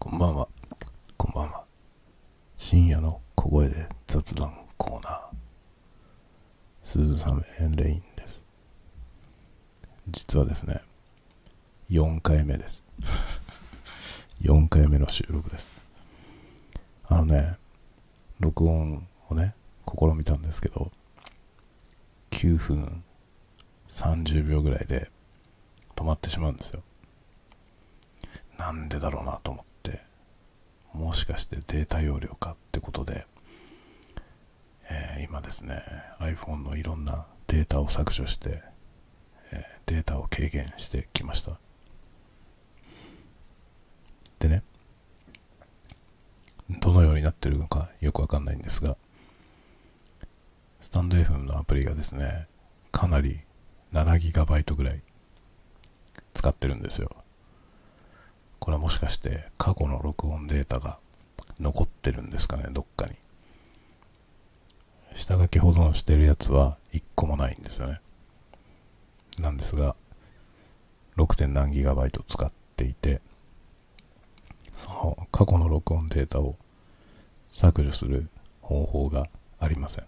こんばんは。こんばんは。深夜の小声で雑談コーナー。鈴雨レインです。実はですね、4回目です。4回目の収録です。あのね、録音をね、試みたんですけど、9分30秒ぐらいで止まってしまうんですよ。なんでだろうなと思って、もしかしてデータ容量かってことで、えー今ですね、iPhone のいろんなデータを削除して、えーデータを軽減してきました。でね、どのようになってるのかよくわかんないんですが、スタンド FM のアプリがですね、かなり 7GB ぐらい使ってるんですよ。これはもしかして過去の録音データが残ってるんですかね、どっかに。下書き保存してるやつは1個もないんですよね。なんですが、6. 何ギガバイト使っていて、その過去の録音データを削除する方法がありません。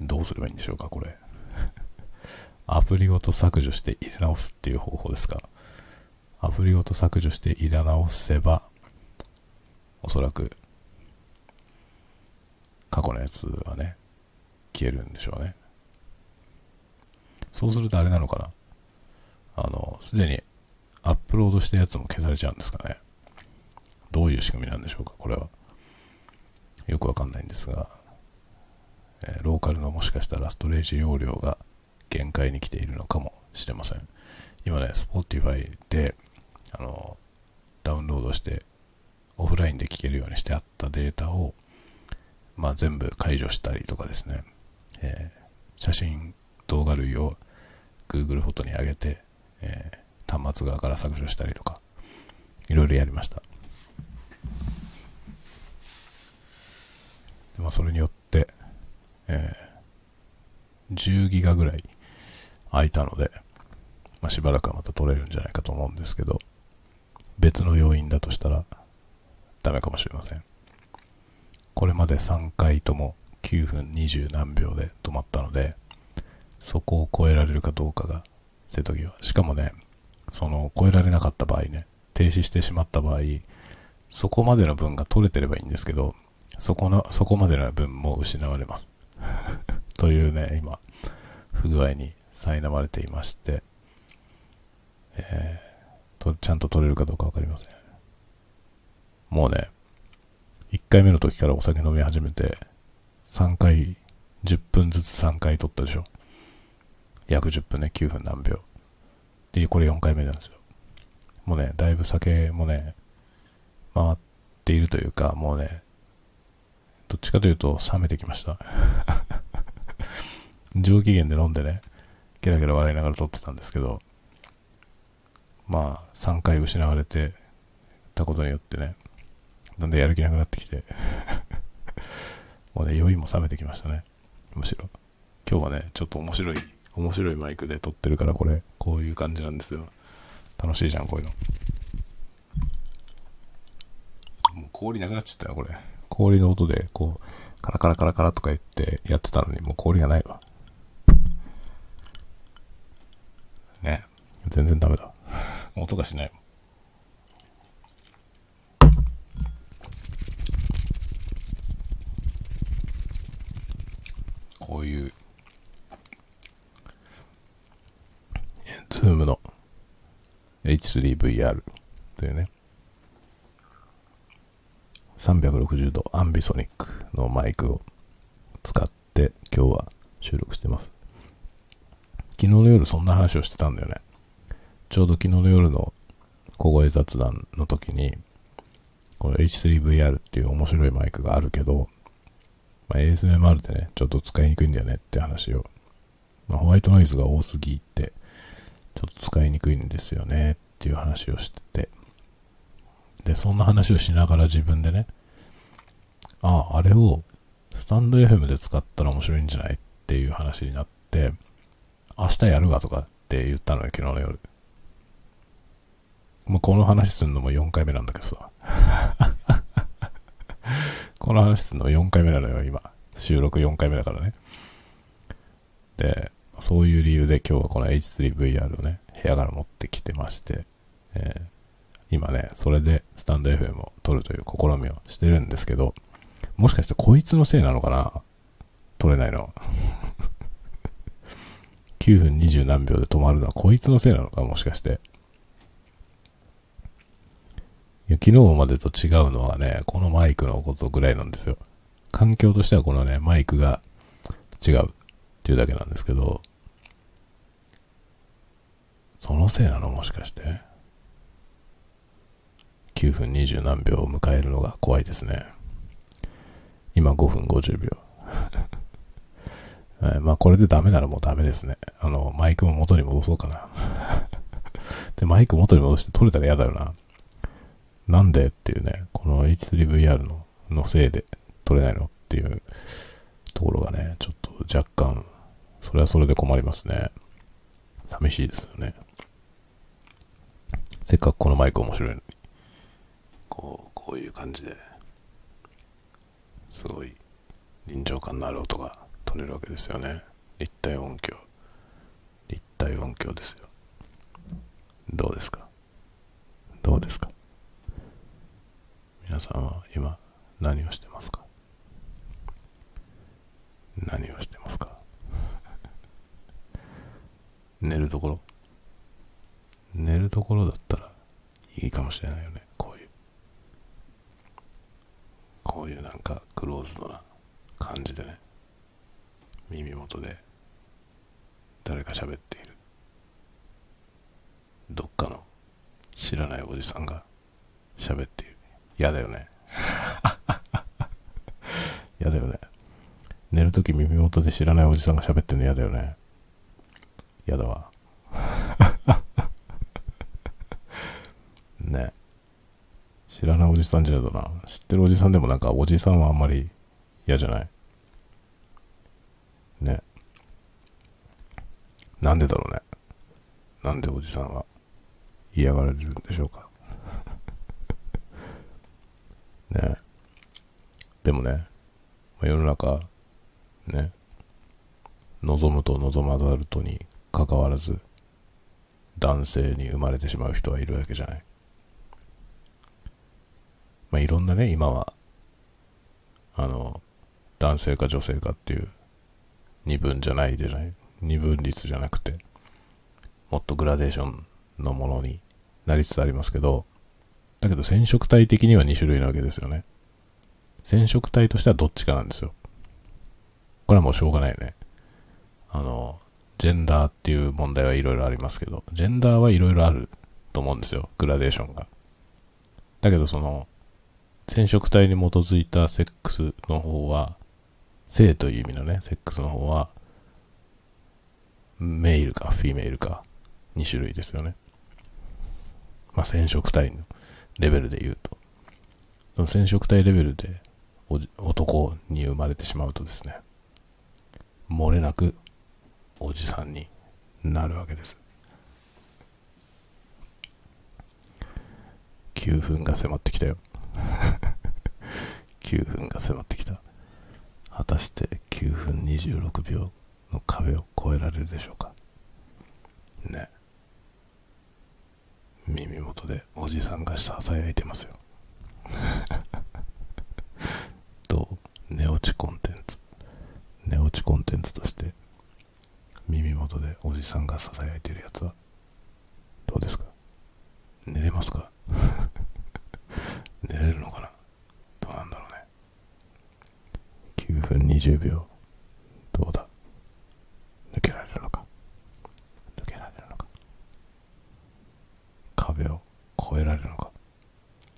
どうすればいいんでしょうか、これ。アプリごと削除して入れ直すっていう方法ですかアプリごと削除して入れ直せば、おそらく、過去のやつはね、消えるんでしょうね。そうするとあれなのかなあの、すでにアップロードしたやつも消されちゃうんですかね。どういう仕組みなんでしょうか、これは。よくわかんないんですが、えーローカルのもしかしたらストレージ容量が限界に来ているのかもしれません。今ね、Spotify で、あの、ダウンロードして、オフラインで聴けるようにしてあったデータを、まあ全部解除したりとかですね、えー写真、動画類を Google フォトに上げて、えー端末側から削除したりとか、いろいろやりました。でまあそれによって、えー10ギガぐらい空いたので、まあ、しばらくはまた取れるんじゃないかと思うんですけど、別の要因だとしたらダメかもしれません。これまで3回とも9分20何秒で止まったので、そこを超えられるかどうかが瀬戸際。しかもね、その超えられなかった場合ね、停止してしまった場合、そこまでの分が取れてればいいんですけど、そこの、そこまでの分も失われます。というね、今、不具合に苛まれていまして、ちゃんと取れるかどうかわかりません。もうね、1回目の時からお酒飲み始めて、3回、10分ずつ3回取ったでしょ。約10分ね、9分何秒。で、これ4回目なんですよ。もうね、だいぶ酒もね、回っているというか、もうね、どっちかというと冷めてきました。上機嫌で飲んでね、ゲラゲラ笑いながら撮ってたんですけど、まあ、3回失われてたことによってね、なんでやる気なくなってきて、もうね、酔いも冷めてきましたね。むしろ。今日はね、ちょっと面白い、面白いマイクで撮ってるから、これ、こういう感じなんですよ。楽しいじゃん、こういうの。もう氷なくなっちゃったよ、これ。氷の音で、こう、カラカラカラカラとか言ってやってたのに、もう氷がないわ。ね。全然ダメだ。音がしない。こういう、ズームの H3VR というね、360度アンビソニックのマイクを使って今日は収録してます。昨日の夜そんな話をしてたんだよね。ちょうど昨日の夜の小声雑談の時に、この H3VR っていう面白いマイクがあるけど、まあ、ASMR でね、ちょっと使いにくいんだよねって話を。まあ、ホワイトノイズが多すぎて、ちょっと使いにくいんですよねっていう話をしてて。で、そんな話をしながら自分でね、ああ、あれをスタンド FM で使ったら面白いんじゃないっていう話になって、明日やるわとかって言ったのよ、昨日の夜。まあ、この話するのも4回目なんだけどさ。この話するの4回目なのよ、今。収録4回目だからね。で、そういう理由で今日はこの H3VR をね、部屋から持ってきてまして、えー、今ね、それでスタンド FM を撮るという試みをしてるんですけど、もしかしてこいつのせいなのかな？撮れないの。9分20何秒で止まるのはこいつのせいなのか？もしかして。いや昨日までと違うのはね、このマイクのことぐらいなんですよ。環境としてはこのね、マイクが違うっていうだけなんですけど、そのせいなのもしかして。9分20何秒を迎えるのが怖いですね。今5分50秒。はい、まあこれでダメならもうダメですね。あの、マイクも元に戻そうかな。で、マイク元に戻して撮れたら嫌だよな。なんでっていうね、この H3VR ののせいで撮れないのっていうところがね、ちょっと若干、それはそれで困りますね。寂しいですよね。せっかくこのマイク面白いのに、こう、こういう感じで、すごい臨場感のある音が取れるわけですよね。立体音響。立体音響ですよ。どうですか？どうですか？皆さんは今何をしてますか？何をしてますか？寝るところ？寝るところだったらいいかもしれないよね。こういう。こういうなんかクローズドな感じでね。耳元で誰か喋っている。どっかの知らないおじさんが喋っている。嫌だよね。嫌だよね。寝るとき耳元で知らないおじさんが喋ってるの嫌だよね。嫌だわ。ね。知らないおじさんじゃだな。知ってるおじさんでもなんかおじさんはあんまり嫌じゃない？ね。なんでだろうね。なんでおじさんは嫌がられるんでしょうか？ね。でもね世の中ね。望むと望まざるとにかかわらず男性に生まれてしまう人はいるわけじゃない。まあいろんなね今はあの男性か女性かっていう二分じゃないじゃない。二分率じゃなくてもっとグラデーションのものになりつつありますけどだけど染色体的には2種類なわけですよね。染色体としてはどっちかなんですよ。これはもうしょうがないよね。あのジェンダーっていう問題はいろいろありますけどジェンダーはいろいろあると思うんですよ。グラデーションが。だけどその染色体に基づいたセックスの方は性という意味のね、セックスの方は、メイルかフィメイルか2種類ですよね。まあ、染色体の。レベルで言うと。染色体レベルで男に生まれてしまうとですね、漏れなくおじさんになるわけです。9分が迫ってきたよ。9分が迫ってきた。果たして9分26秒の壁を越えられるでしょうか？ね耳元でおじさんがささやいてますよ。と寝落ちコンテンツ。寝落ちコンテンツとして耳元でおじさんがささやいてるやつはどうですか？寝れますか？寝れるのかな？どうなんだろうね。9分20秒どうだ抜けられるのか抜けられるのか壁を越えられるのか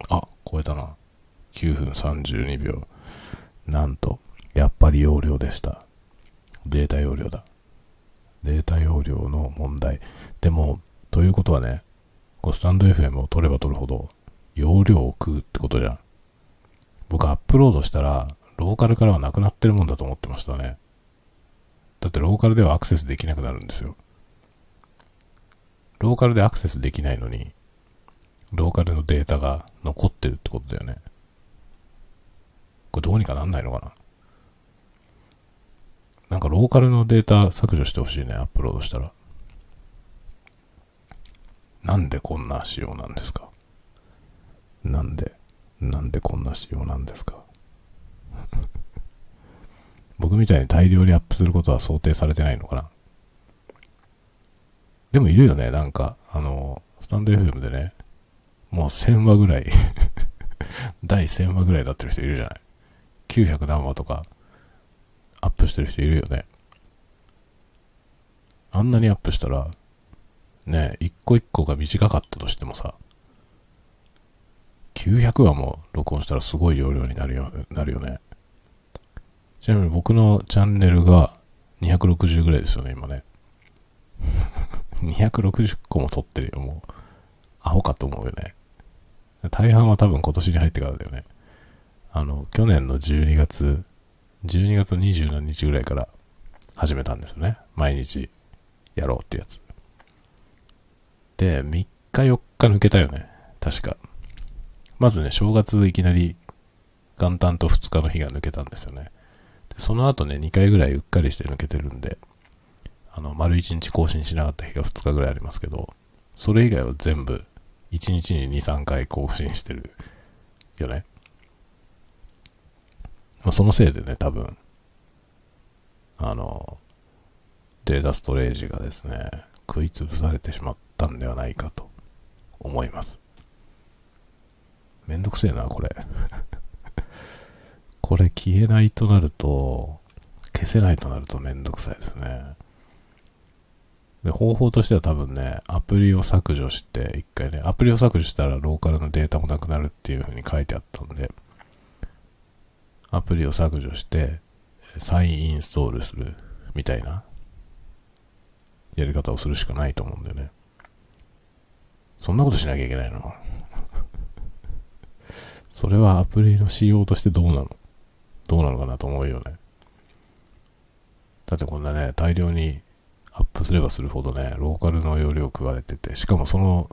あ超えたな。9分32秒。なんとやっぱり容量でした。データ容量だ。データ容量の問題。でもということはねこうスタンド FM を取れば取るほど容量を食うってことじゃん。僕アップロードしたらローカルからはなくなってるもんだと思ってましたね。だってローカルではアクセスできなくなるんですよ。ローカルでアクセスできないのに、ローカルのデータが残ってるってことだよね。これどうにかなんないのかな？なんかローカルのデータ削除してほしいね、アップロードしたら。なんでこんな仕様なんですか？なんで、なんでこんな仕様なんですか？僕みたいに大量にアップすることは想定されてないのかな？でもいるよね、なんか、あの、スタンド FM でね、もう1000話ぐらい 第1000話ぐらいになってる人いるじゃない ?900 何話とか、アップしてる人いるよね。あんなにアップしたら、ね、一個一個が短かったとしてもさ、900話も録音したらすごい容量になるよなるよね。ちなみに僕のチャンネルが260ぐらいですよね、今ね。260個も撮ってるよ、もう。アホかと思うよね。大半は多分今年に入ってからだよね。あの、去年の12月、12月27日ぐらいから始めたんですよね。毎日やろうってやつ。で、3日4日抜けたよね。確か。まずね、正月いきなり元旦と2日の日が抜けたんですよね。でその後ね、2回ぐらいうっかりして抜けてるんで、あの、丸1日更新しなかった日が2日ぐらいありますけど、それ以外は全部1日に2、3回更新してるよね。まあ、そのせいでね、多分、あの、データストレージがですね、食いつぶされてしまったんではないかと思います。めんどくせえな、これ。これ消えないとなると、消せないとなるとめんどくさいですね。で、方法としては多分ね、アプリを削除して、一回ね、アプリを削除したらローカルのデータもなくなるっていう風に書いてあったんで、アプリを削除して、再インストールするみたいなやり方をするしかないと思うんだよね。そんなことしなきゃいけないの？それはアプリの仕様としてどうなの？どうなのかなと思うよね。だってこんなね、大量にアップすればするほどね、ローカルの容量食われてて、しかもその、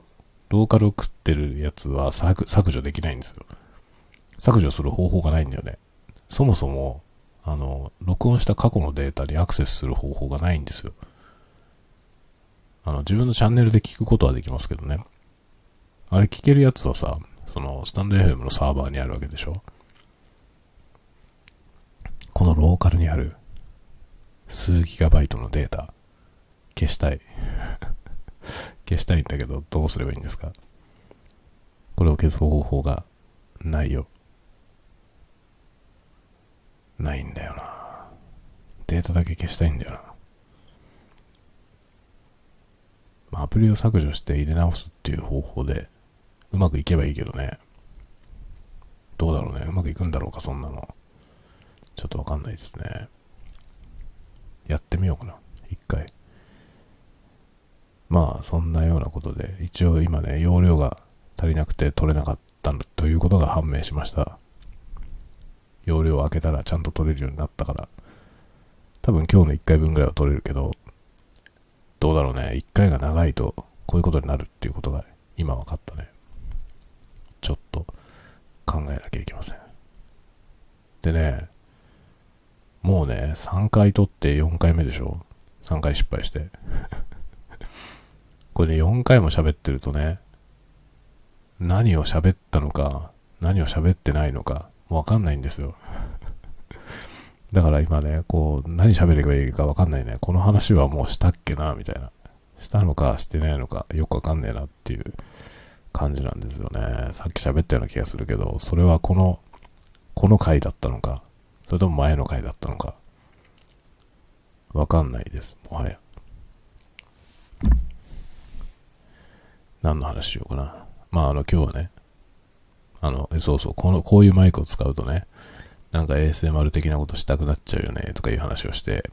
ローカルを食ってるやつは削除できないんですよ。削除する方法がないんだよね。そもそも、あの、録音した過去のデータにアクセスする方法がないんですよ。あの、自分のチャンネルで聞くことはできますけどね。あれ聞けるやつはさ、その、スタンド FM のサーバーにあるわけでしょこのローカルにある数ギガバイトのデータ。消したい。消したいんだけど、どうすればいいんですか？これを消す方法がないよ。ないんだよな。データだけ消したいんだよな。アプリを削除して入れ直すっていう方法でうまくいけばいいけどね。どうだろうね。うまくいくんだろうか、そんなの。ちょっとわかんないですね。やってみようかな。まあそんなようなことで、一応今ね、容量が足りなくて取れなかったということが判明しました。容量を開けたらちゃんと取れるようになったから、多分今日の1回分ぐらいは取れるけど、どうだろうね、1回が長いとこういうことになるっていうことが今分かったね。ちょっと考えなきゃいけません。でね、もうね、3回取って4回目でしょ ?3 回失敗して。これで4回も喋ってるとね、何を喋ったのか、何を喋ってないのか、わかんないんですよ。だから今ね、こう、何喋ればいいかわかんないね。この話はもうしたっけな、みたいな。したのか、してないのか、よくわかんねえなっていう感じなんですよね。さっき喋ったような気がするけど、それはこの、この回だったのか、それとも前の回だったのか、わかんないです、もはや。何の話しようかな。まあ、あの、今日はね、あの、そうそう、この、こういうマイクを使うとね、なんか ASMR 的なことしたくなっちゃうよね、とかいう話をして、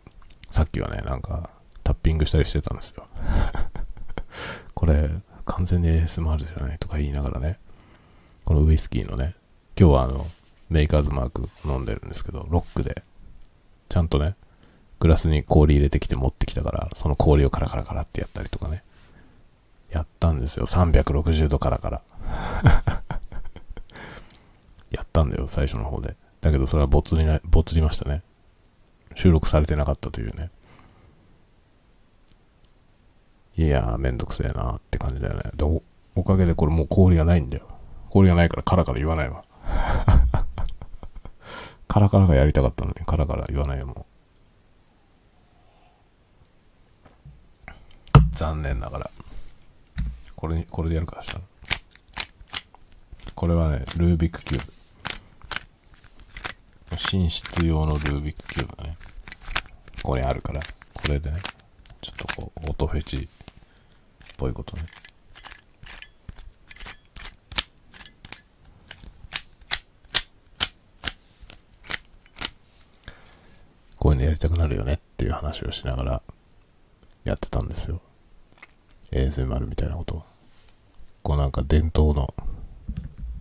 さっきはね、なんか、タッピングしたりしてたんですよ。これ、完全に ASMR じゃないとか言いながらね、このウイスキーのね、今日はあの、メーカーズマーク飲んでるんですけど、ロックで、ちゃんとね、グラスに氷入れてきて持ってきたから、その氷をカラカラカラってやったりとかね、やったんですよ。360度からから。やったんだよ、最初の方で。だけどそれはボツにな、ボツりましたね。収録されてなかったというね。いやー、めんどくせえなーって感じだよね。でお、おかげでこれもう氷がないんだよ。氷がないからカラカラ言わないわ。カラカラがやりたかったのにカラカラ言わないよ、もう。残念ながら。これ、これでやるかしたこれはね、ルービックキューブ。寝室用のルービックキューブがね、ここにあるから、これでね、ちょっとこう、音フェチっぽいことね。こういうのやりたくなるよねっていう話をしながらやってたんですよ。ASMR みたいなこと。こうなんか伝統の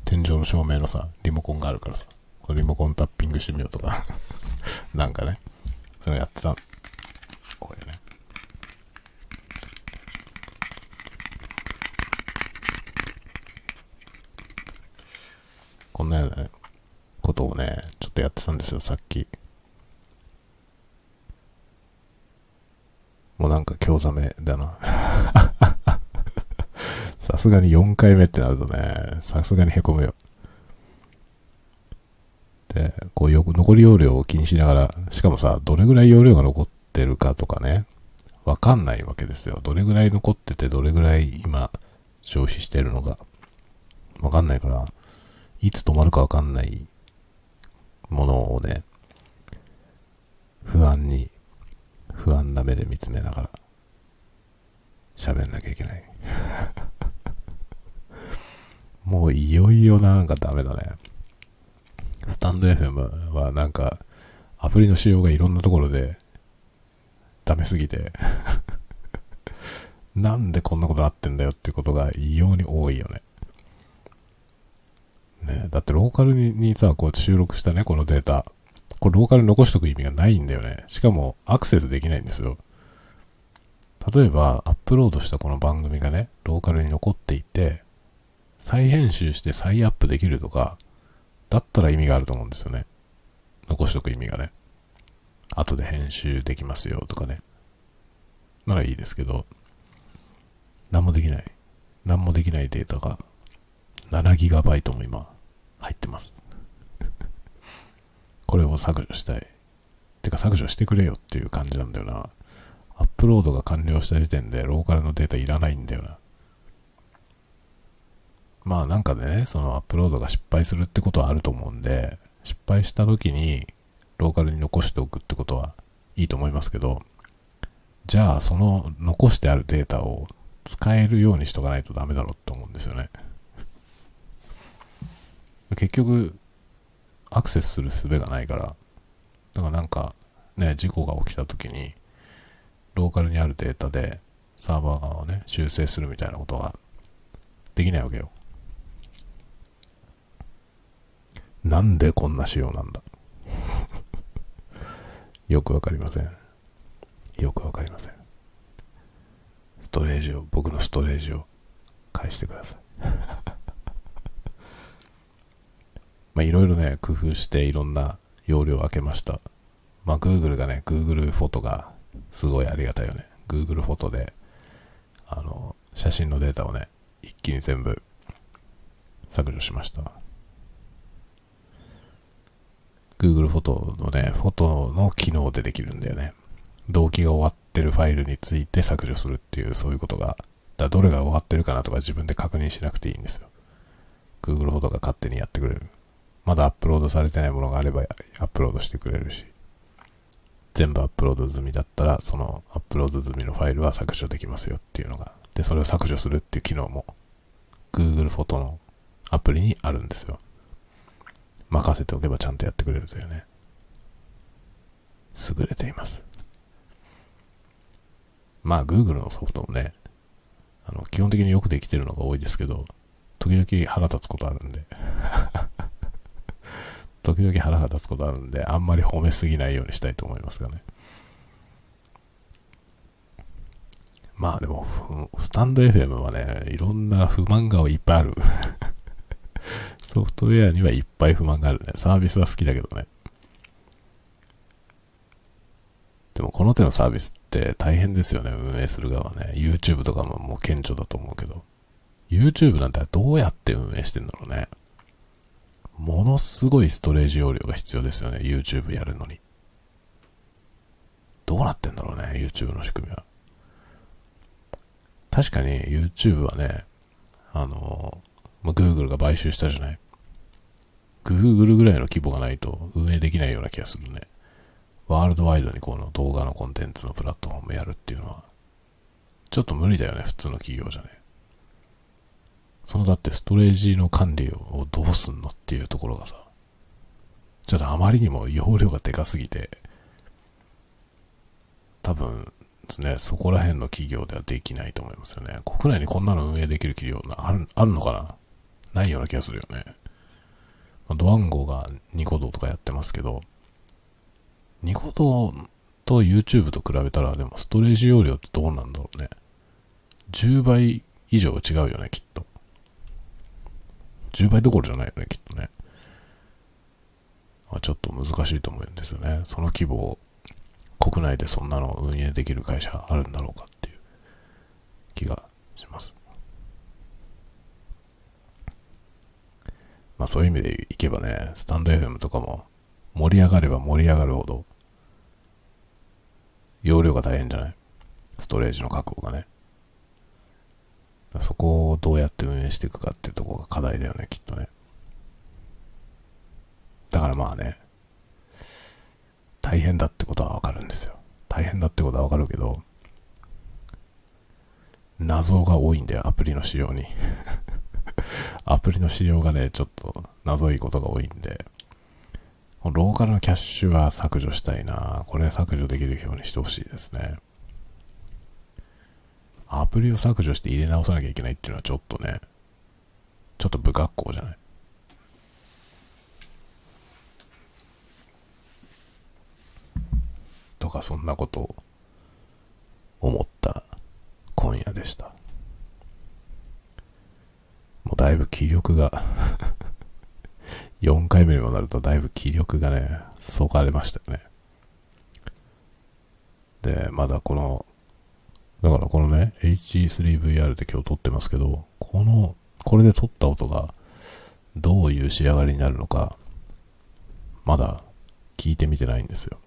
天井の照明のさ、リモコンがあるからさ、こリモコンタッピングしてみようとか なんかね、それやってた。これね。こんなようなね、ことをね、ちょっとやってたんですよ、さっき。もうなんか興ざめだな。さすがに4回目ってなるとね、さすがに凹むよ。で、こうよく残り容量を気にしながら、しかもさ、どれぐらい容量が残ってるかとかね、わかんないわけですよ。どれぐらい残ってて、どれぐらい今消費してるのか、わかんないから、いつ止まるかわかんないものをね、不安に、不安な目で見つめながら、喋んなきゃいけない。もういよいよなんかダメだね。スタンド FM はなんか、アプリの仕様がいろんなところで、ダメすぎて なんでこんなことなってんだよってことが異様に多いよね。ねだってローカルにさ、こう収録したね、このデータ。これローカルに残しとく意味がないんだよね。しかもアクセスできないんですよ。例えば、アップロードしたこの番組がね、ローカルに残っていて、再編集して再アップできるとか、だったら意味があると思うんですよね。残しとく意味がね。後で編集できますよとかね。ならいいですけど、何もできない。何もできないデータが 7GB も今入ってます。これを削除したい。てか削除してくれよっていう感じなんだよな。アップロードが完了した時点でローカルのデータいらないんだよな。まあなんかでね、そのアップロードが失敗するってことはあると思うんで、失敗した時にローカルに残しておくってことはいいと思いますけど、じゃあその残してあるデータを使えるようにしとかないとダメだろうって思うんですよね。結局、アクセスする術がないから、だからなんかね、事故が起きた時に、ローカルにあるデータでサーバー側をね、修正するみたいなことはできないわけよ。なんでこんな仕様なんだ？よくわかりません。よくわかりません。ストレージを、僕のストレージを返してください。まあいろいろね、工夫していろんな容量を開けました。まあ Google がね、Google フォトがすごいありがたいよね。Google フォトで、あの、写真のデータをね、一気に全部削除しました。Google フォトのね、フォトの機能でできるんだよね。同期が終わってるファイルについて削除するっていう、そういうことが、だどれが終わってるかなとか自分で確認しなくていいんですよ。Google フォトが勝手にやってくれる。まだアップロードされてないものがあればアップロードしてくれるし、全部アップロード済みだったら、そのアップロード済みのファイルは削除できますよっていうのが、で、それを削除するっていう機能も、Google フォトのアプリにあるんですよ。任せておけばちゃんとやってくれるというね。優れています。まあ、Google のソフトもね、あの、基本的によくできてるのが多いですけど、時々腹立つことあるんで時々腹が立つことあるんで、あんまり褒めすぎないようにしたいと思いますがね。まあでも、スタンド FM はね、いろんな不満がいっぱいある ソフトウェアにはいっぱい不満があるね。サービスは好きだけどね。でもこの手のサービスって大変ですよね、運営する側ね。YouTube とかももう顕著だと思うけど。YouTube なんてどうやって運営してんだろうね。ものすごいストレージ容量が必要ですよね、YouTube やるのに。どうなってんだろうね、YouTube の仕組みは。確かに YouTube はね、あの、ま Google が買収したじゃない。Google ぐらいの規模がないと運営できないような気がするね。ワールドワイドにこの動画のコンテンツのプラットフォームやるっていうのは、ちょっと無理だよね、普通の企業じゃね。そのだってストレージの管理をどうすんのっていうところがさ、ちょっとあまりにも容量がでかすぎて、多分ですね、そこら辺の企業ではできないと思いますよね。国内にこんなの運営できる企業あるあるのかな？ないような気がするよね。ドワンゴがニコ動とかやってますけど、ニコ動と YouTube と比べたら、でもストレージ容量ってどうなんだろうね。10倍以上違うよね、きっと。10倍どころじゃないよね、きっとね。まちょっと難しいと思うんですよね。その規模を国内でそんなの運営できる会社あるんだろうかっていう気がします。まあそういう意味でいけばね、スタンド FM とかも盛り上がれば盛り上がるほど、容量が大変じゃない？ストレージの確保がね。そこをどうやって運営していくかっていうとこが課題だよね、きっとね。だからまあね、大変だってことはわかるんですよ。大変だってことはわかるけど、謎が多いんだよ、アプリの仕様に。アプリの仕様がね、ちょっと謎いことが多いんで、ローカルのキャッシュは削除したいな。これ削除できるようにしてほしいですね。アプリを削除して入れ直さなきゃいけないっていうのはちょっとね、ちょっと不格好じゃない？とかそんなことを思った今夜でした。もうだいぶ気力が4回目にもなるとだいぶ気力がね、そがれましたよね。で、まだこの、だからこのね、HG3VR で今日撮ってますけど、この、これで撮った音がどういう仕上がりになるのか、まだ聞いてみてないんですよ。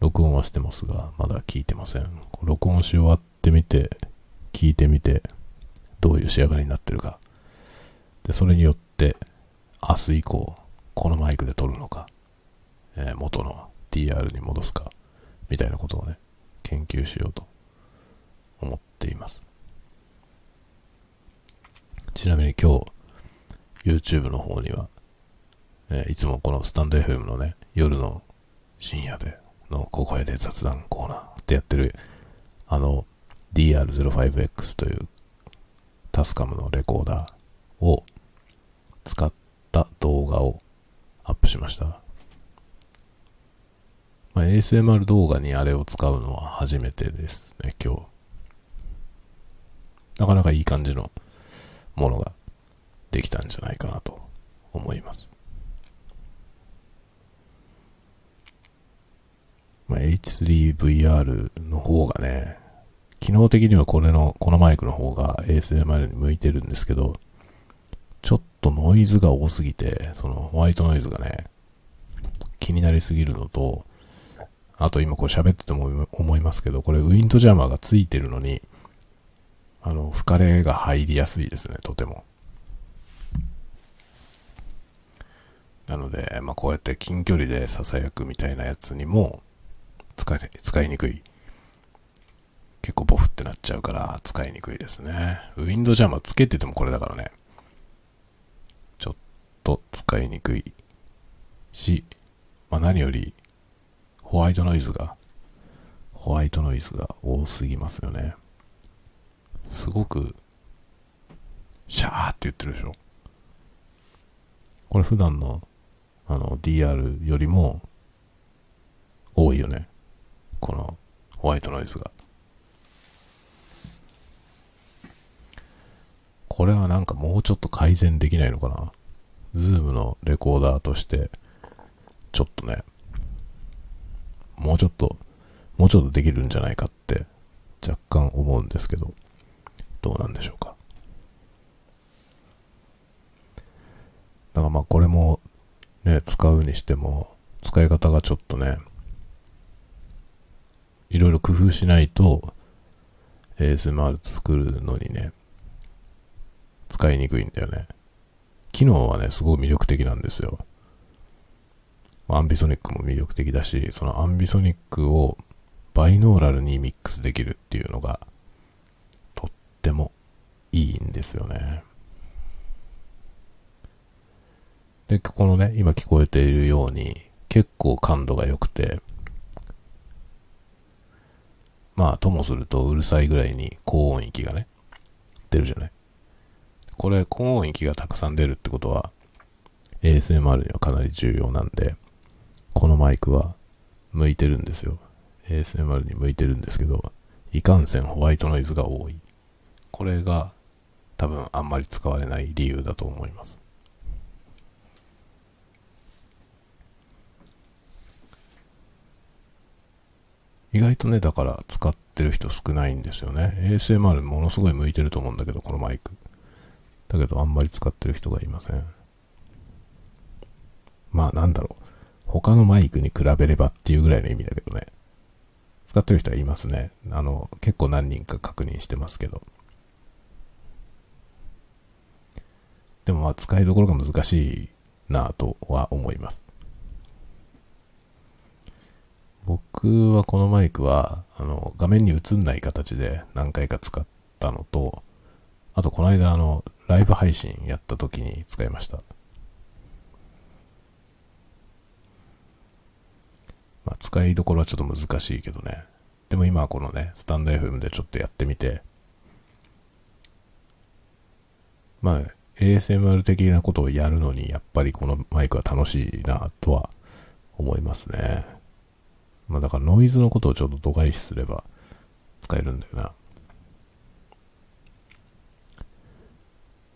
録音はしてますが、まだ聞いてません。録音し終わってみて、聞いてみて、どういう仕上がりになってるか。で、それによって、明日以降、このマイクで撮るのか、えー、元の TR に戻すか、みたいなことをね、研究しようと思っています。ちなみに今日、YouTube の方には、えー、いつもこのスタンド FM のね、夜の深夜での小声で雑談コーナーってやってる、あの DR05X というタスカムのレコーダーを使った動画をアップしました。まあ、ASMR 動画にあれを使うのは初めてですね、今日。なかなかいい感じのものができたんじゃないかなと思います。まあ、H3VR の方がね、機能的にはこれの、このマイクの方が ASMR に向いてるんですけど、ちょっとノイズが多すぎて、そのホワイトノイズがね、気になりすぎるのと、あと今これ喋ってても思いますけど、これウィンドジャマーがついてるのに、あの、吹かれが入りやすいですね、とても。なので、まあ、こうやって近距離で囁くみたいなやつにも使い、使いにくい。結構ボフってなっちゃうから使いにくいですね。ウィンドジャマーつけててもこれだからね。ちょっと使いにくいし、まあ、何よりホワイトノイズが、ホワイトノイズが多すぎますよね。すごく、シャーって言ってるでしょ。これ普段のあの DR よりも多いよね。このホワイトノイズが。これはなんかもうちょっと改善できないのかな。ズームのレコーダーとして、ちょっとね、もうちょっと、もうちょっとできるんじゃないかって若干思うんですけど、どうなんでしょうか。だからまあこれもね、使うにしても、使い方がちょっとね、いろいろ工夫しないと、ASMR 作るのにね、使いにくいんだよね。機能はね、すごい魅力的なんですよ。アンビソニックも魅力的だし、そのアンビソニックをバイノーラルにミックスできるっていうのが、とってもいいんですよね。で、このね、今聞こえているように、結構感度が良くて、まあ、ともするとうるさいぐらいに高音域がね、出るじゃない。これ、高音域がたくさん出るってことは、ASMR にはかなり重要なんで、このマイクは向いてるんですよ。ASMR に向いてるんですけど、いかんせんホワイトノイズが多い。これが多分あんまり使われない理由だと思います。意外とね、だから使ってる人少ないんですよね。ASMR ものすごい向いてると思うんだけど、このマイク。だけどあんまり使ってる人がいません。まあなんだろう。他のマイクに比べればっていうぐらいの意味だけどね。使ってる人はいますね。あの、結構何人か確認してますけど。でもまあ使いどころが難しいなぁとは思います。僕はこのマイクは、あの、画面に映んない形で何回か使ったのと、あとこの間あの、ライブ配信やった時に使いました。まあ、使いどころはちょっと難しいけどね。でも今はこのね、スタンド FM でちょっとやってみて、まあ、ASMR 的なことをやるのに、やっぱりこのマイクは楽しいなとは思いますね。まあだからノイズのことをちょっと度外視すれば使えるんだよな。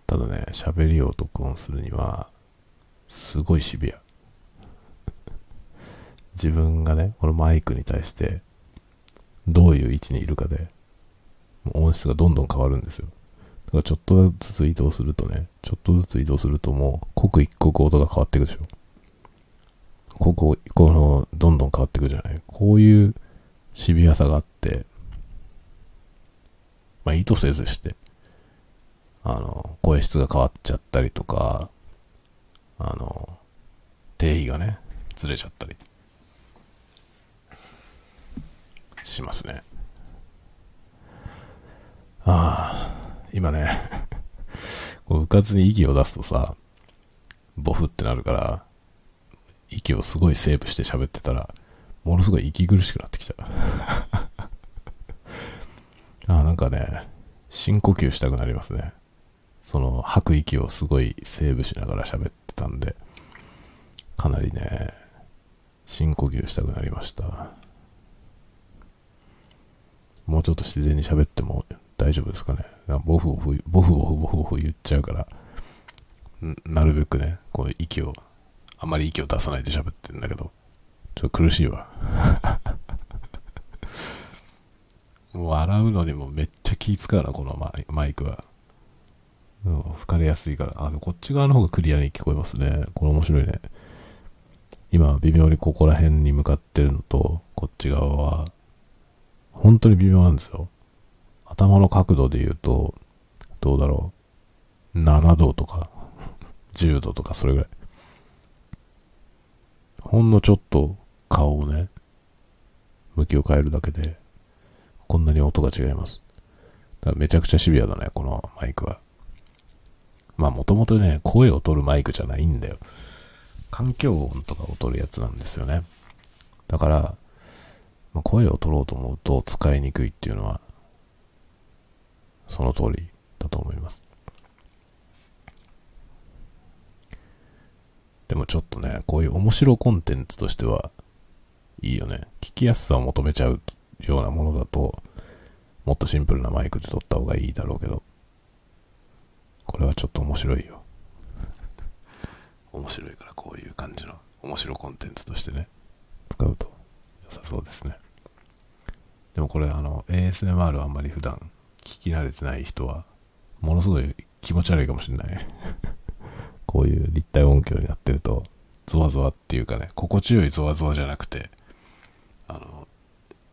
ただね、喋りを録音するには、すごいシビア。自分がね、このマイクに対して、どういう位置にいるかで、音質がどんどん変わるんですよ。だからちょっとずつ移動するとね、ちょっとずつ移動するともう、刻一刻音が変わっていくでしょ。ここ、この、どんどん変わっていくじゃない。こういうシビアさがあって、まあ意図せずして、あの、声質が変わっちゃったりとか、あの、定義がね、ずれちゃったりしますね。ああ、今ねこう、うかつに息を出すとさ、ボフってなるから、息をすごいセーブして喋ってたら、ものすごい息苦しくなってきた。あなんかね、深呼吸したくなりますね。その吐く息をすごいセーブしながら喋ってたんで、かなりね、深呼吸したくなりました。もうちょっと自然に喋っても大丈夫ですかね。ボフボフ、ボフボフボフボフ言っちゃうから、なるべくね、こう息を、あまり息を出さないで喋ってるんだけど、ちょっと苦しいわ。もう笑うのにもめっちゃ気使うな、このマイクは。吹かれやすいから。あの、こっち側の方がクリアに聞こえますね。これ面白いね。今、微妙にここら辺に向かってるのと、こっち側は本当に微妙なんですよ。頭の角度で言うと、どうだろう。7度とか、10度とか、それぐらい。ほんのちょっと顔をね、向きを変えるだけで、こんなに音が違います。だからめちゃくちゃシビアだね、このマイクは。まあもともとね、声を取るマイクじゃないんだよ。環境音とかを取るやつなんですよね。だから、まあ、声を取ろうと思うと使いにくいっていうのは、その通りだと思います。でもちょっとね、こういう面白コンテンツとしてはいいよね。聞きやすさを求めちゃうようなものだと、もっとシンプルなマイクで撮った方がいいだろうけど、ちょっと面白いよ。面白いからこういう感じの面白コンテンツとしてね、使うと良さそうですね。でもこれあの ASMR あんまり普段聞き慣れてない人は、ものすごい気持ち悪いかもしれない。こういう立体音響になってると、ゾワゾワっていうかね、心地よいゾワゾワじゃなくて、あの、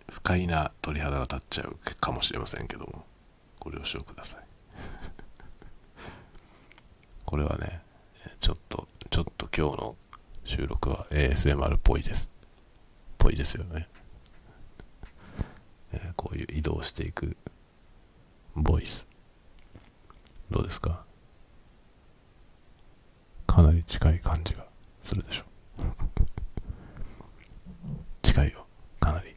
不快な鳥肌が立っちゃうかもしれませんけども、ご了承ください。これはね、ちょっと、ちょっと今日の収録は ASMR っぽいです。ぽいですよね。えこういう移動していくボイス。どうですか？かなり近い感じがするでしょ 近いよ。かなり。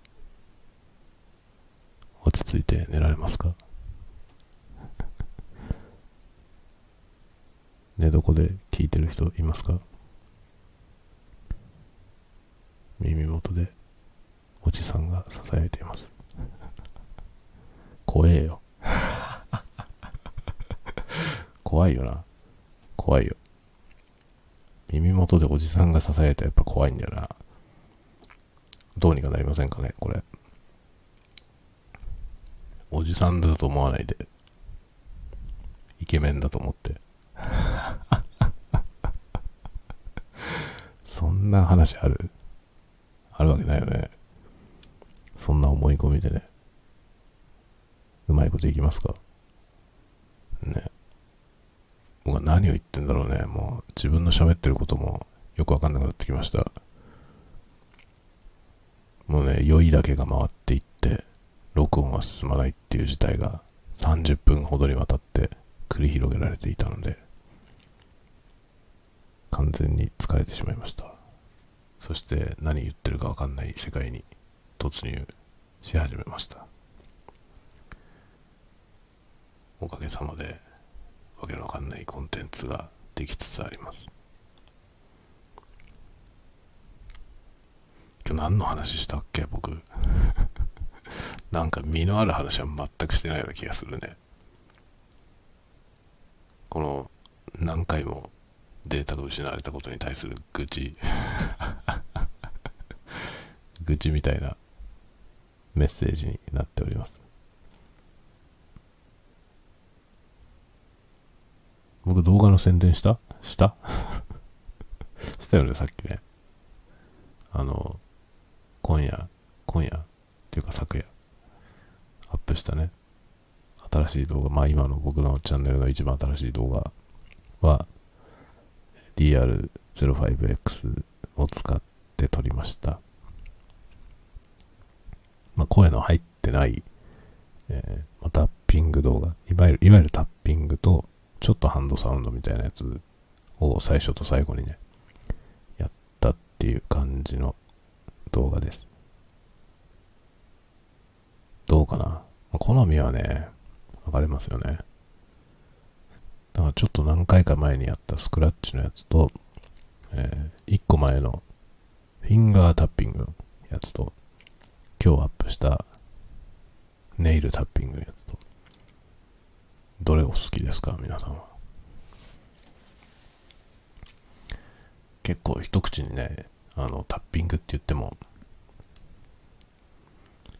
落ち着いて寝られますか？寝床で聞いてる人いますか？耳元で。おじさんが支えています。怖えよ。怖いよな。怖いよ。耳元でおじさんが支えてやっぱ怖いんだよな。どうにかなりませんかねこれ。おじさんだと思わないで。イケメンだと思って。そんな話ある？あるわけないよね。そんな思い込みでね。うまいこといきますか？ね。僕は何を言ってんだろうね。もう自分の喋ってることもよくわかんなくなってきました。もうね、酔いだけが回っていって、録音は進まないっていう事態が30分ほどにわたって繰り広げられていたので、完全に疲れてしまいました。そして何言ってるかわかんない世界に突入し始めました。おかげさまでわけのわかんないコンテンツができつつあります。今日何の話したっけ？僕。なんか身のある話は全くしてないような気がするね。この何回もデータが失われたことに対する愚痴。愚痴みたいな。メッセージになっております。僕動画の宣伝した？した？したよねさっきね。あの今夜今夜っていうか昨夜アップしたね。新しい動画まあ今の僕のチャンネルの一番新しい動画は DR05X を使って撮りました。まあ、声の入ってない、えー、ま、タッピング動画、いわゆる、いわゆるタッピングと、ちょっとハンドサウンドみたいなやつを最初と最後にね、やったっていう感じの動画です。どうかな、まあ、好みはね、分かれますよね。だからちょっと何回か前にやったスクラッチのやつと、えー、1個前のフィンガータッピングのやつと、今日アップしたネイルタッピングのやつと、どれお好きですか？皆さんは。結構一口にね、あの、タッピングって言っても、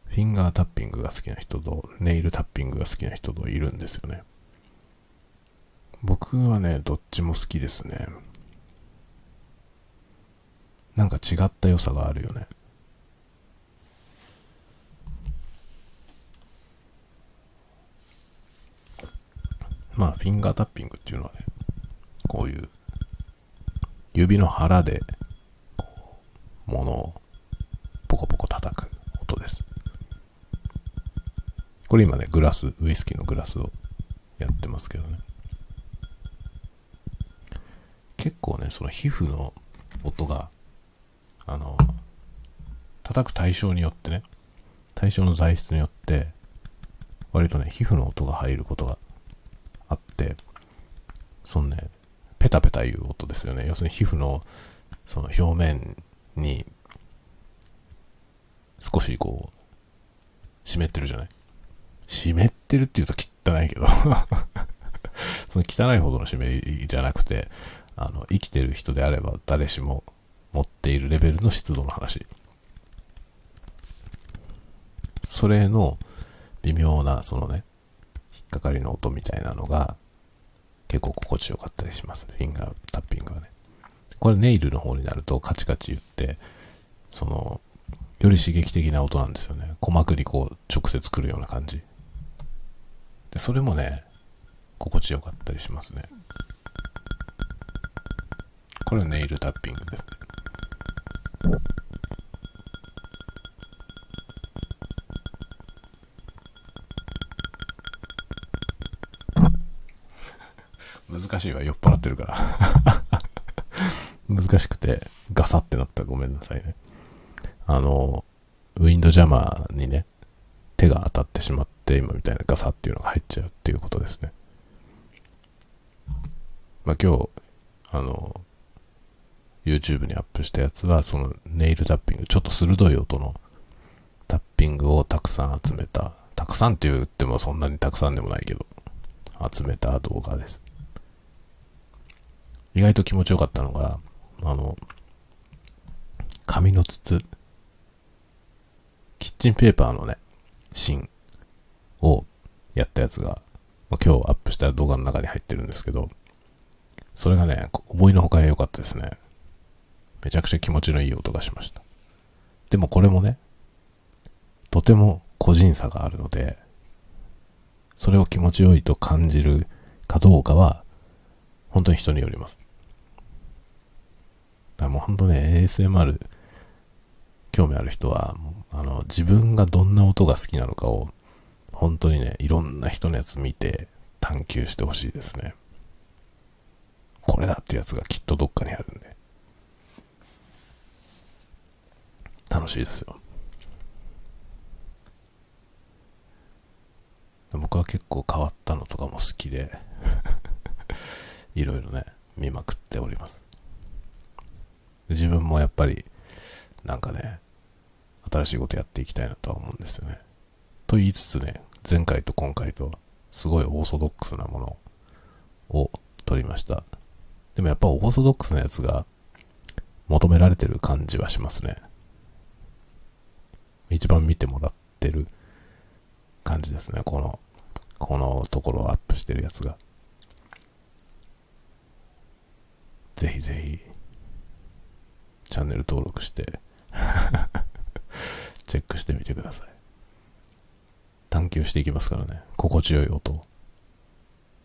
フィンガータッピングが好きな人と、ネイルタッピングが好きな人といるんですよね。僕はね、どっちも好きですね。なんか違った良さがあるよね。まあ、フィンガータッピングっていうのはね、こういう指の腹で、こう、物をポコポコ叩く音です。これ今ね、グラス、ウイスキーのグラスをやってますけどね。結構ね、その皮膚の音が、あの、叩く対象によってね、対象の材質によって、割とね、皮膚の音が入ることが、そのね、ペタペタいう音ですよね。要するに皮膚のその表面に少しこう、湿ってるじゃない？湿ってるって言うと汚いけど その汚いほどの湿りじゃなくて、あの、生きてる人であれば誰しも持っているレベルの湿度の話。それの微妙な、そのね、引っかかりの音みたいなのが結構心地よかったりします。ねフィンガータッピングはね。これネイルの方になるとカチカチ言って、その、より刺激的な音なんですよね。鼓膜にこう直接来るような感じ。で、それもね、心地よかったりしますね。これはネイルタッピングですね。難しいわ、酔っ払ってるから 難しくて、ガサってなったらごめんなさいね。あの、ウィンドジャマーにね、手が当たってしまって、今みたいなガサっていうのが入っちゃうっていうことですね。まあ今日、あの、YouTube にアップしたやつは、そのネイルタッピング、ちょっと鋭い音のタッピングをたくさん集めた、たくさんって言ってもそんなにたくさんでもないけど、集めた動画です。意外と気持ちよかったのが、あの、紙の筒、キッチンペーパーのね、芯をやったやつが、まあ、今日アップした動画の中に入ってるんですけど、それがね、思いのほか良かったですね。めちゃくちゃ気持ちのいい音がしました。でもこれもね、とても個人差があるので、それを気持ちよいと感じるかどうかは、本当に人によります。だからもう本当ね、ASMR 興味ある人は、あの、自分がどんな音が好きなのかを、本当にね、いろんな人のやつ見て探求してほしいですね。これだってやつがきっとどっかにあるんで。楽しいですよ。僕は結構変わったのとかも好きで いろいろね、見まくっております。自分もやっぱり、なんかね、新しいことやっていきたいなとは思うんですよね。と言いつつね、前回と今回と、すごいオーソドックスなものを取りました。でもやっぱオーソドックスなやつが求められてる感じはしますね。一番見てもらってる感じですね。この、このところをアップしてるやつが。ぜひぜひ、チャンネル登録して チェックしてみてください。探求していきますからね。心地よい音ま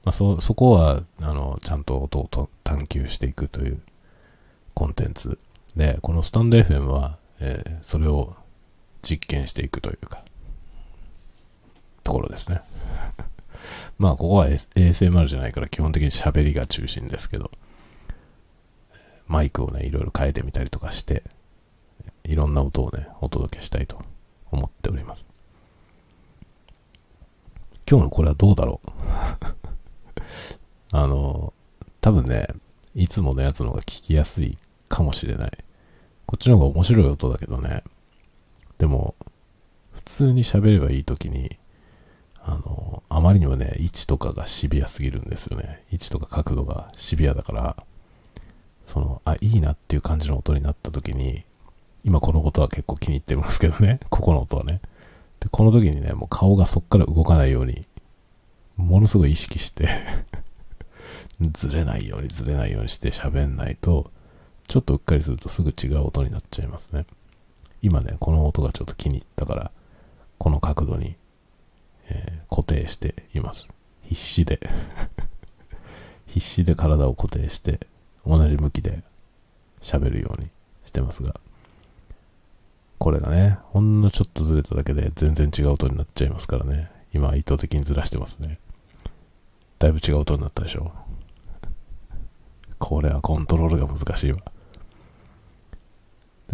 あ、そ、そこは、あの、ちゃんと音を探求していくというコンテンツ。で、このスタンド FM は、えー、それを実験していくというか、ところですね。まあ、ここは ASMR じゃないから基本的に喋りが中心ですけど、マイクをね、いろいろ変えてみたりとかして、いろんな音をね、お届けしたいと思っております。今日のこれはどうだろう？あの、多分ね、いつものやつの方が聞きやすいかもしれない。こっちの方が面白い音だけどね。でも、普通に喋ればいい時に、あの、あまりにもね、位置とかがシビアすぎるんですよね。位置とか角度がシビアだから、その、あ、いいなっていう感じの音になった時に、今この音は結構気に入ってますけどね。ここの音はね。で、この時にね、もう顔がそっから動かないように、ものすごい意識して ずれないようにずれないようにして喋んないと、ちょっとうっかりするとすぐ違う音になっちゃいますね。今ね、この音がちょっと気に入ったから、この角度に、えー、固定しています。必死で 必死で体を固定して、同じ向きで喋るようにしてますが、これがね、ほんのちょっとずれただけで全然違う音になっちゃいますからね。今意図的にずらしてますね。だいぶ違う音になったでしょ。これはコントロールが難しいわ。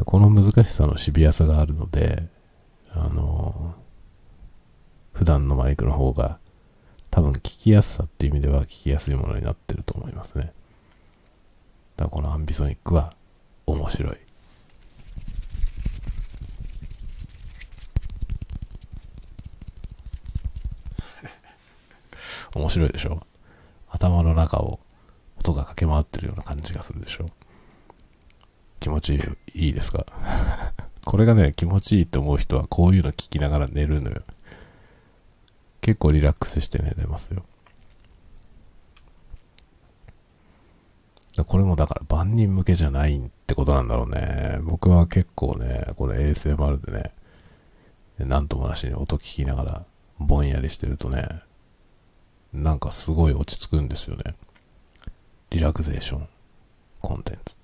この難しさのシビアさがあるので、あの普段のマイクの方が多分聞きやすさっていう意味では聞きやすいものになってると思いますね。だこのアンビソニックは面白い。面白いでしょ？頭の中を音が駆け回ってるような感じがするでしょ？気持ちいいいいですか？これがね、気持ちいいと思う人はこういうの聞きながら寝るのよ。結構リラックスして寝れますよ。これもだから万人向けじゃないってことなんだろうね。僕は結構ね、これ ASMR でね、なんともなしに音聞きながらぼんやりしてるとね、なんかすごい落ち着くんですよね。リラクゼーションコンテンツ。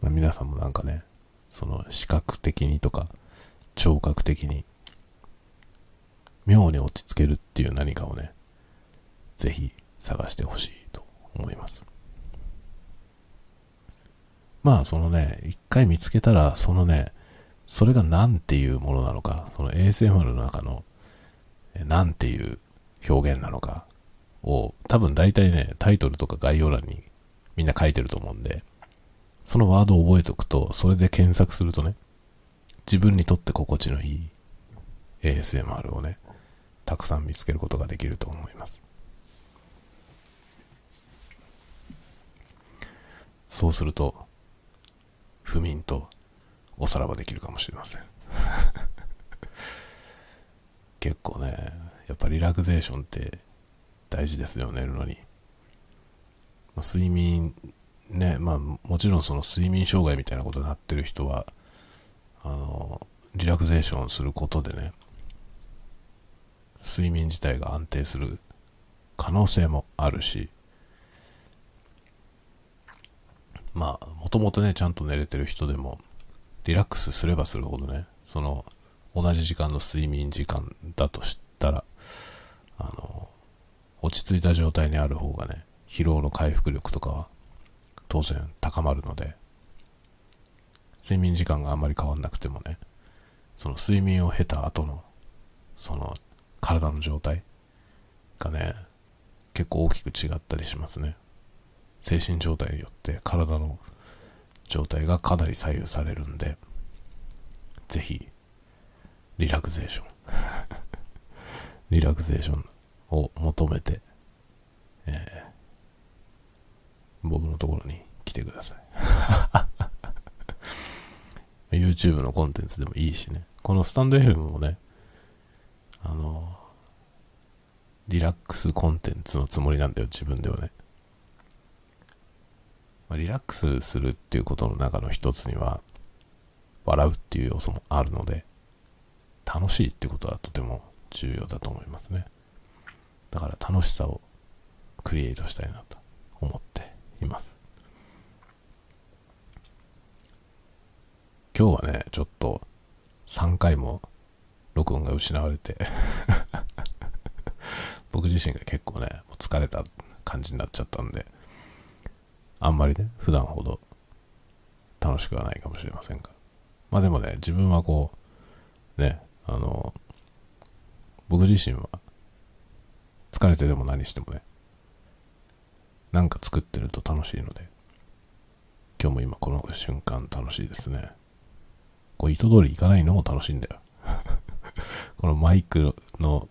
まあ、皆さんもなんかね、その視覚的にとか聴覚的に妙に落ち着けるっていう何かをね、ぜひ探してほしいと思います。まあそのね、一回見つけたら、そのね、それが何ていうものなのか、その ASMR の中の何ていう表現なのかを多分大体ね、タイトルとか概要欄にみんな書いてると思うんで、そのワードを覚えておくと、それで検索するとね、自分にとって心地のいい ASMR をね、たくさん見つけることができると思います。そうすると、不眠とおさらばできるかもしれません。結構ね、やっぱリラクゼーションって大事ですよ、寝るのに。まあ、睡眠、ね、まあもちろんその睡眠障害みたいなことになってる人は、あの、リラクゼーションすることでね、睡眠自体が安定する可能性もあるし、まあ、もともとね、ちゃんと寝れてる人でも、リラックスすればするほどね、その、同じ時間の睡眠時間だとしたら、あの、落ち着いた状態にある方がね、疲労の回復力とかは、当然高まるので、睡眠時間があんまり変わんなくてもね、その睡眠を経た後の、その体の状態がね、結構大きく違ったりしますね。精神状態によって体の状態がかなり左右されるんで、ぜひ、リラクゼーション リラクゼーションを求めて、えー、僕のところに来てください YouTube のコンテンツでもいいしね。このスタンド FM もね、あの、リラックスコンテンツのつもりなんだよ、自分ではね。ま、リラックスするっていうことの中の一つには、笑うっていう要素もあるので、楽しいってことはとても重要だと思いますね。だから楽しさをクリエイトしたいなと思っています。今日はね、ちょっと3回も録音が失われて僕自身が結構ね、疲れた感じになっちゃったんで、あんまりね、普段ほど楽しくはないかもしれませんが。まあでもね、自分はこう、ね、あの、僕自身は疲れてでも何してもね、なんか作ってると楽しいので、今日も今この瞬間楽しいですね。こう意図通りいかないのも楽しいんだよ。このマイクの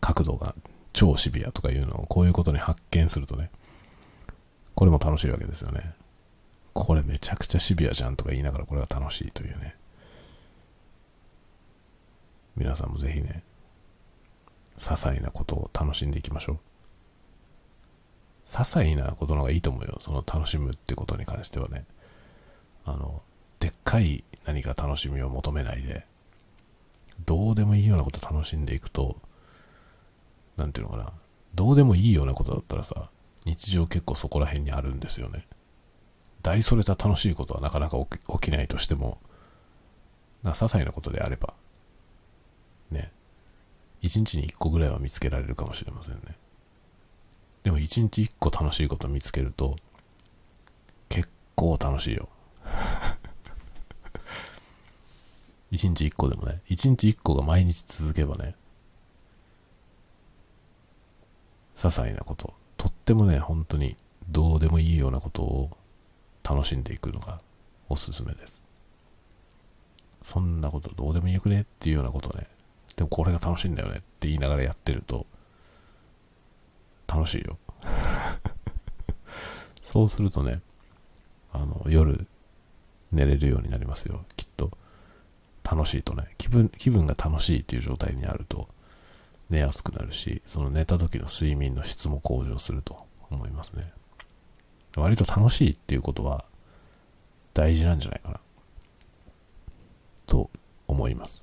角度が超シビアとかいうのをこういうことに発見するとね、これも楽しいわけですよね。これめちゃくちゃシビアじゃんとか言いながらこれが楽しいというね。皆さんもぜひね、些細なことを楽しんでいきましょう。些細なことの方がいいと思うよ。その楽しむってことに関してはね。あの、でっかい何か楽しみを求めないで、どうでもいいようなこと楽しんでいくと、なんていうのかな、どうでもいいようなことだったらさ、日常結構そこら辺にあるんですよね。大それた楽しいことはなかなか起きないとしても、な些細なことであれば、ね、一日に一個ぐらいは見つけられるかもしれませんね。でも一日一個楽しいこと見つけると、結構楽しいよ。一日一個でもね、一日一個が毎日続けばね、些細なこ、とってもね、本当にどうでもいいようなことを楽しんでいくのがおすすめです。そんなことどうでもよくねっていうようなことね、でもこれが楽しいんだよねって言いながらやってると、楽しいよ。そうするとね、あの、夜寝れるようになりますよ、きっと。楽しいとね、気分、気分が楽しいっていう状態にあると、寝やすくなるし、その寝た時の睡眠の質も向上すると思いますね。割と楽しいっていうことは大事なんじゃないかな。と思います。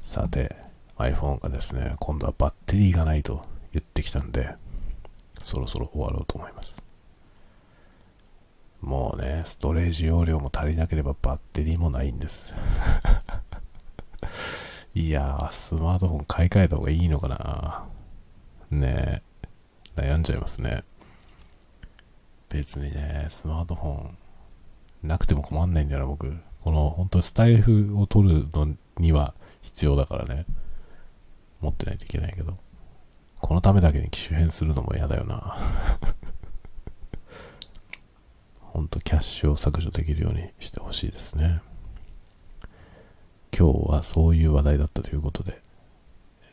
さて、iPhone がですね、今度はバッテリーがないと言ってきたんで、そろそろ終わろうと思います。もうね、ストレージ容量も足りなければバッテリーもないんです。いやー、スマートフォン買い替えた方がいいのかなねえ、悩んじゃいますね。別にね、スマートフォンなくても困んないんだよな、僕。この、本当スタイフを取るのには必要だからね。持ってないといけないけど。このためだけに機種変するのも嫌だよな。ほんとキャッシュを削除できるようにしてほしいですね。今日はそういう話題だったということで、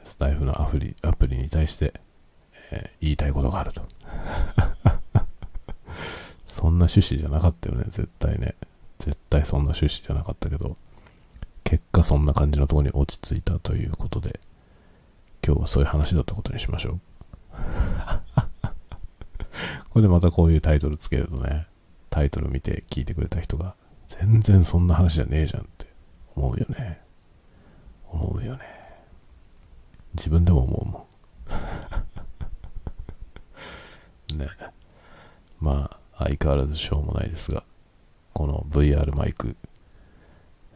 スタイフのアプリアプリに対して、えー、言いたいことがあると。そんな趣旨じゃなかったよね、絶対ね。絶対そんな趣旨じゃなかったけど、結果そんな感じのとこに落ち着いたということで、今日はそういう話だったことにしましょう。これでまたこういうタイトルつけるとね、タイトル見て聞いてくれた人が、全然そんな話じゃねえじゃんって思うよね。思うよね。自分でも思うもん。ね。まあ、相変わらずしょうもないですが、この VR マイク、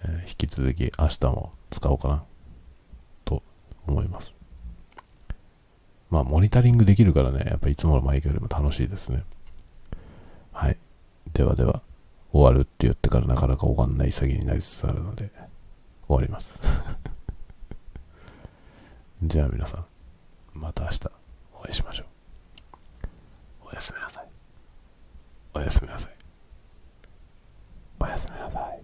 えー、引き続き明日も使おうかな、と思います。まあ、モニタリングできるからね、やっぱいつものマイクよりも楽しいですね。はい。ではでは、終わるって言ってからなかなか終わんない詐欺になりつつあるので、終わります じゃあ皆さん、また明日お会いしましょう。おやすみなさい。おやすみなさい。おやすみなさい。